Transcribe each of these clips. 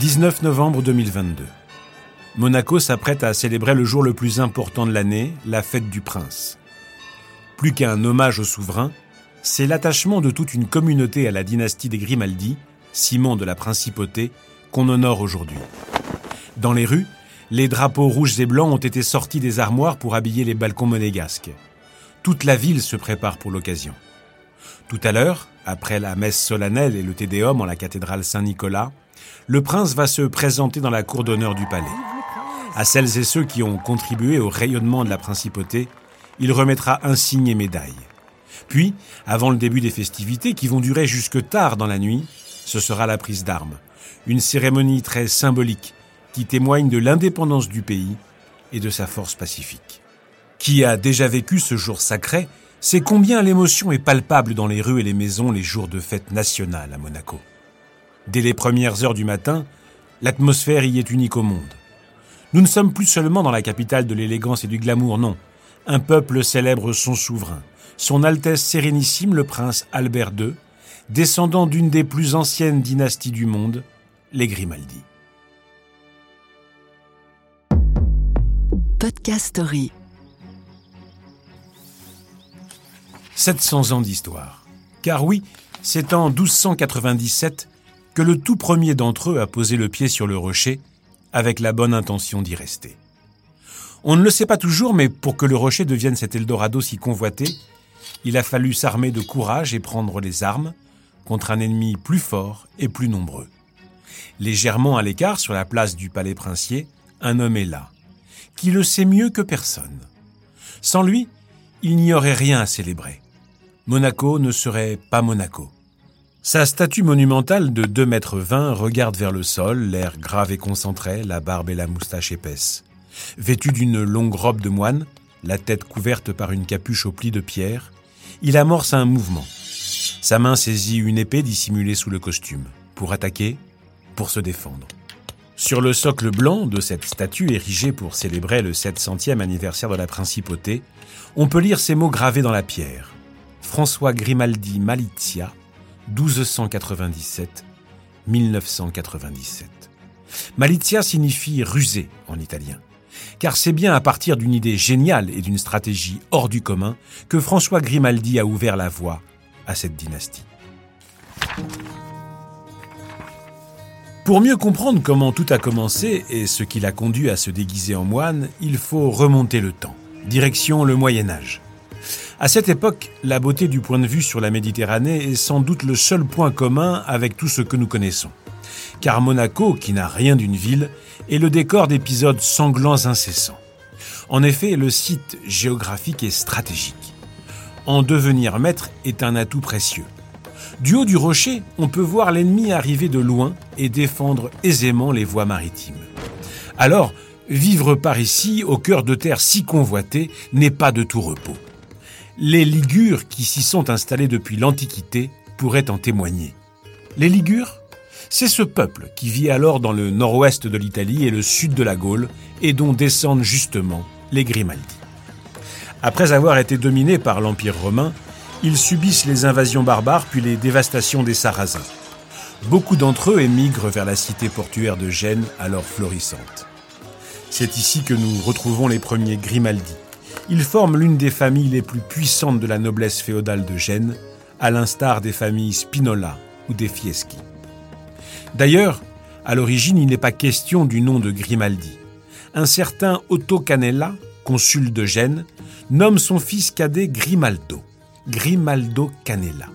19 novembre 2022. Monaco s'apprête à célébrer le jour le plus important de l'année, la fête du prince. Plus qu'un hommage au souverain, c'est l'attachement de toute une communauté à la dynastie des Grimaldi, Simon de la Principauté, qu'on honore aujourd'hui. Dans les rues, les drapeaux rouges et blancs ont été sortis des armoires pour habiller les balcons monégasques. Toute la ville se prépare pour l'occasion. Tout à l'heure, après la messe solennelle et le Tédéum en la cathédrale Saint-Nicolas, le prince va se présenter dans la cour d'honneur du palais. À celles et ceux qui ont contribué au rayonnement de la principauté, il remettra insignes et médailles. Puis, avant le début des festivités qui vont durer jusque tard dans la nuit, ce sera la prise d'armes. Une cérémonie très symbolique qui témoigne de l'indépendance du pays et de sa force pacifique. Qui a déjà vécu ce jour sacré sait combien l'émotion est palpable dans les rues et les maisons les jours de fête nationale à Monaco. Dès les premières heures du matin, l'atmosphère y est unique au monde. Nous ne sommes plus seulement dans la capitale de l'élégance et du glamour, non. Un peuple célèbre son souverain, son Altesse Sérénissime le prince Albert II, descendant d'une des plus anciennes dynasties du monde, les Grimaldi. Podcast Story. 700 ans d'histoire. Car oui, c'est en 1297 que le tout premier d'entre eux a posé le pied sur le rocher avec la bonne intention d'y rester. On ne le sait pas toujours, mais pour que le rocher devienne cet Eldorado si convoité, il a fallu s'armer de courage et prendre les armes contre un ennemi plus fort et plus nombreux. Légèrement à l'écart, sur la place du palais princier, un homme est là, qui le sait mieux que personne. Sans lui, il n'y aurait rien à célébrer. Monaco ne serait pas Monaco. Sa statue monumentale de 2 mètres 20 regarde vers le sol, l'air grave et concentré, la barbe et la moustache épaisse. Vêtu d'une longue robe de moine, la tête couverte par une capuche aux plis de pierre, il amorce un mouvement. Sa main saisit une épée dissimulée sous le costume, pour attaquer, pour se défendre. Sur le socle blanc de cette statue érigée pour célébrer le 700e anniversaire de la principauté, on peut lire ces mots gravés dans la pierre. François Grimaldi Malizia, 1297-1997. Malizia signifie rusé en italien, car c'est bien à partir d'une idée géniale et d'une stratégie hors du commun que François Grimaldi a ouvert la voie à cette dynastie. Pour mieux comprendre comment tout a commencé et ce qui l'a conduit à se déguiser en moine, il faut remonter le temps. Direction le Moyen Âge. À cette époque, la beauté du point de vue sur la Méditerranée est sans doute le seul point commun avec tout ce que nous connaissons. Car Monaco, qui n'a rien d'une ville, est le décor d'épisodes sanglants incessants. En effet, le site géographique est stratégique. En devenir maître est un atout précieux. Du haut du rocher, on peut voir l'ennemi arriver de loin et défendre aisément les voies maritimes. Alors, vivre par ici, au cœur de terre si convoité, n'est pas de tout repos. Les Ligures qui s'y sont installés depuis l'Antiquité pourraient en témoigner. Les Ligures C'est ce peuple qui vit alors dans le nord-ouest de l'Italie et le sud de la Gaule et dont descendent justement les Grimaldi. Après avoir été dominés par l'Empire romain, ils subissent les invasions barbares puis les dévastations des Sarrasins. Beaucoup d'entre eux émigrent vers la cité portuaire de Gênes, alors florissante. C'est ici que nous retrouvons les premiers Grimaldi, ils forment l'une des familles les plus puissantes de la noblesse féodale de Gênes, à l'instar des familles Spinola ou des Fieschi. D'ailleurs, à l'origine, il n'est pas question du nom de Grimaldi. Un certain Otto Canella, consul de Gênes, nomme son fils cadet Grimaldo, Grimaldo Canella.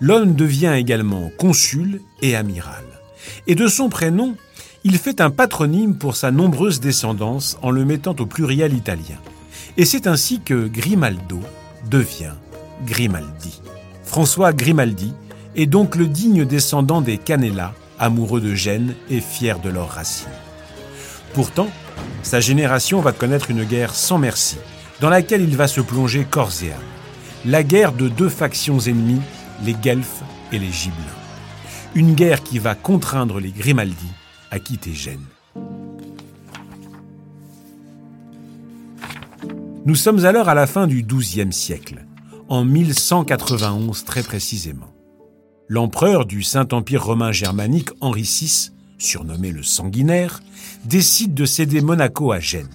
L'homme devient également consul et amiral. Et de son prénom, il fait un patronyme pour sa nombreuse descendance en le mettant au pluriel italien. Et c'est ainsi que Grimaldo devient Grimaldi. François Grimaldi est donc le digne descendant des Canella, amoureux de Gênes et fiers de leurs racines. Pourtant, sa génération va connaître une guerre sans merci, dans laquelle il va se plonger corps et âme. La guerre de deux factions ennemies, les Guelfes et les Gibelins. Une guerre qui va contraindre les Grimaldi à quitter Gênes. Nous sommes alors à la fin du XIIe siècle, en 1191 très précisément. L'empereur du Saint-Empire romain germanique Henri VI surnommé le sanguinaire, décide de céder Monaco à Gênes.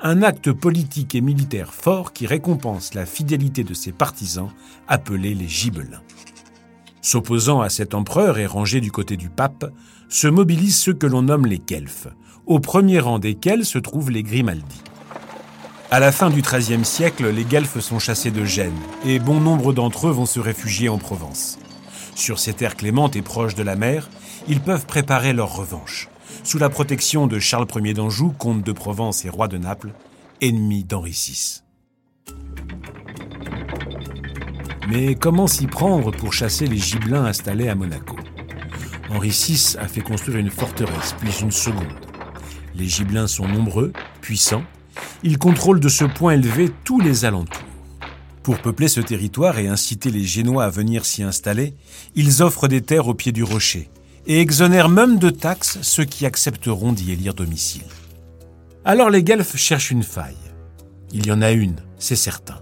Un acte politique et militaire fort qui récompense la fidélité de ses partisans, appelés les Gibelins. S'opposant à cet empereur et rangé du côté du pape, se mobilisent ceux que l'on nomme les Guelfes, au premier rang desquels se trouvent les Grimaldi. À la fin du XIIIe siècle, les Guelfes sont chassés de Gênes, et bon nombre d'entre eux vont se réfugier en Provence. Sur ces terres clémentes et proches de la mer, ils peuvent préparer leur revanche, sous la protection de Charles Ier d'Anjou, comte de Provence et roi de Naples, ennemi d'Henri VI. Mais comment s'y prendre pour chasser les gibelins installés à Monaco? Henri VI a fait construire une forteresse, puis une seconde. Les gibelins sont nombreux, puissants. Ils contrôlent de ce point élevé tous les alentours. Pour peupler ce territoire et inciter les Génois à venir s'y installer, ils offrent des terres au pied du rocher et exonèrent même de taxes ceux qui accepteront d'y élire domicile. Alors les Guelfes cherchent une faille. Il y en a une, c'est certain.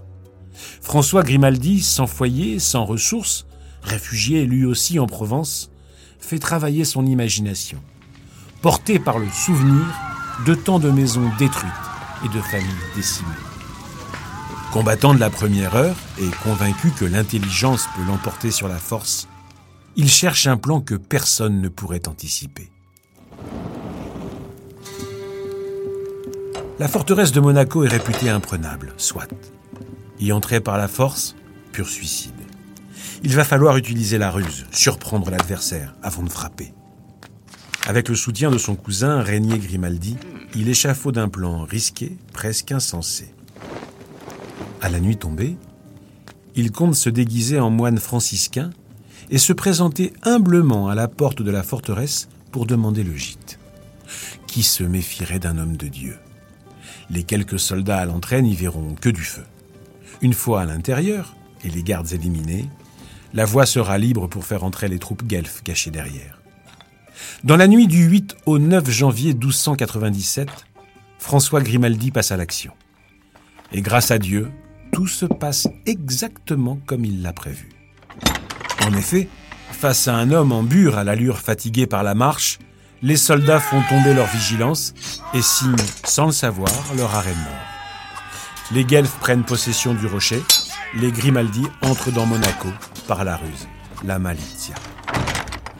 François Grimaldi, sans foyer, sans ressources, réfugié lui aussi en Provence, fait travailler son imagination, porté par le souvenir de tant de maisons détruites et de familles décimées. Combattant de la première heure et convaincu que l'intelligence peut l'emporter sur la force, il cherche un plan que personne ne pourrait anticiper. La forteresse de Monaco est réputée imprenable, soit. Y entrer par la force, pur suicide. Il va falloir utiliser la ruse, surprendre l'adversaire avant de frapper. Avec le soutien de son cousin Régnier Grimaldi, il échafaude un plan risqué, presque insensé. À la nuit tombée, il compte se déguiser en moine franciscain et se présenter humblement à la porte de la forteresse pour demander le gîte. Qui se méfierait d'un homme de Dieu? Les quelques soldats à l'entraîne n'y verront que du feu. Une fois à l'intérieur, et les gardes éliminés, la voie sera libre pour faire entrer les troupes guelfes cachées derrière. Dans la nuit du 8 au 9 janvier 1297, François Grimaldi passe à l'action. Et grâce à Dieu, tout se passe exactement comme il l'a prévu. En effet, face à un homme en bure à l'allure fatiguée par la marche, les soldats font tomber leur vigilance et signent, sans le savoir, leur arrêt de mort. Les Guelfes prennent possession du rocher, les Grimaldi entrent dans Monaco par la ruse, la malitia.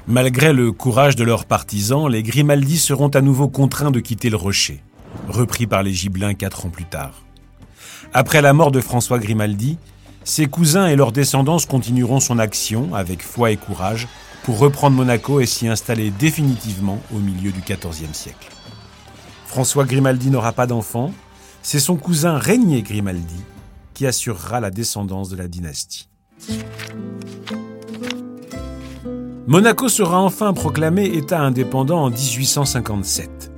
Malgré le courage de leurs partisans, les Grimaldi seront à nouveau contraints de quitter le rocher, repris par les Gibelins quatre ans plus tard. Après la mort de François Grimaldi, ses cousins et leurs descendants continueront son action avec foi et courage pour reprendre Monaco et s'y installer définitivement au milieu du XIVe siècle. François Grimaldi n'aura pas d'enfant, c'est son cousin Régnier Grimaldi qui assurera la descendance de la dynastie. Monaco sera enfin proclamé État indépendant en 1857.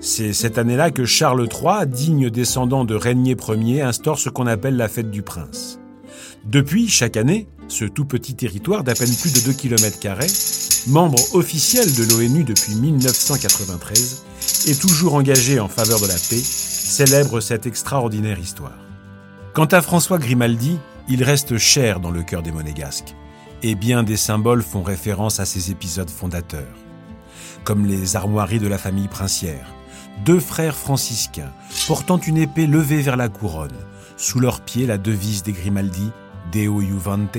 C'est cette année-là que Charles III, digne descendant de Régnier Ier, instaure ce qu'on appelle la fête du prince. Depuis, chaque année, ce tout petit territoire d'à peine plus de 2 km, membre officiel de l'ONU depuis 1993 et toujours engagé en faveur de la paix, célèbre cette extraordinaire histoire. Quant à François Grimaldi, il reste cher dans le cœur des Monégasques, et bien des symboles font référence à ces épisodes fondateurs, comme les armoiries de la famille princière, deux frères franciscains portant une épée levée vers la couronne, sous leurs pieds la devise des Grimaldi, Deo Juvante,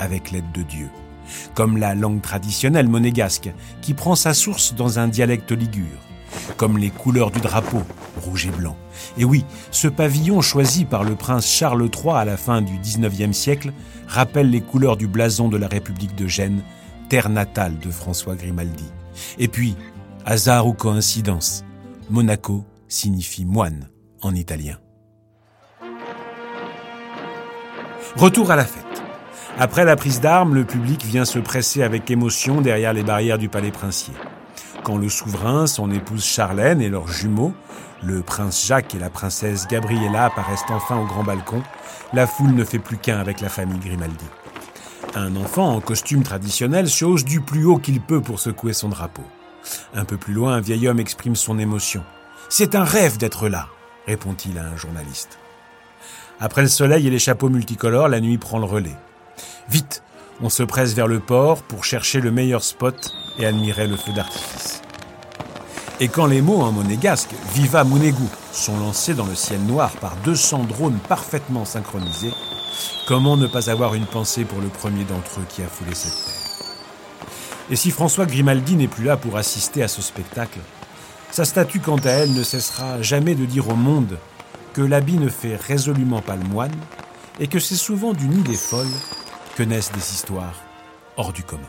avec l'aide de Dieu, comme la langue traditionnelle monégasque qui prend sa source dans un dialecte ligure, comme les couleurs du drapeau, rouge et blanc. Et oui, ce pavillon choisi par le prince Charles III à la fin du XIXe siècle rappelle les couleurs du blason de la République de Gênes, terre natale de François Grimaldi. Et puis, hasard ou coïncidence, Monaco signifie moine en italien. Retour à la fête. Après la prise d'armes, le public vient se presser avec émotion derrière les barrières du palais princier. Quand le souverain, son épouse Charlène et leurs jumeaux, le prince Jacques et la princesse Gabriella apparaissent enfin au grand balcon, la foule ne fait plus qu'un avec la famille Grimaldi. Un enfant en costume traditionnel chose du plus haut qu'il peut pour secouer son drapeau. Un peu plus loin, un vieil homme exprime son émotion. C'est un rêve d'être là, répond-il à un journaliste. Après le soleil et les chapeaux multicolores, la nuit prend le relais. Vite, on se presse vers le port pour chercher le meilleur spot et admirer le feu d'artifice. Et quand les mots en monégasque Viva Munegu sont lancés dans le ciel noir par 200 drones parfaitement synchronisés, comment ne pas avoir une pensée pour le premier d'entre eux qui a foulé cette terre? Et si François Grimaldi n'est plus là pour assister à ce spectacle, sa statue quant à elle ne cessera jamais de dire au monde que l'habit ne fait résolument pas le moine et que c'est souvent d'une idée folle que naissent des histoires hors du commun.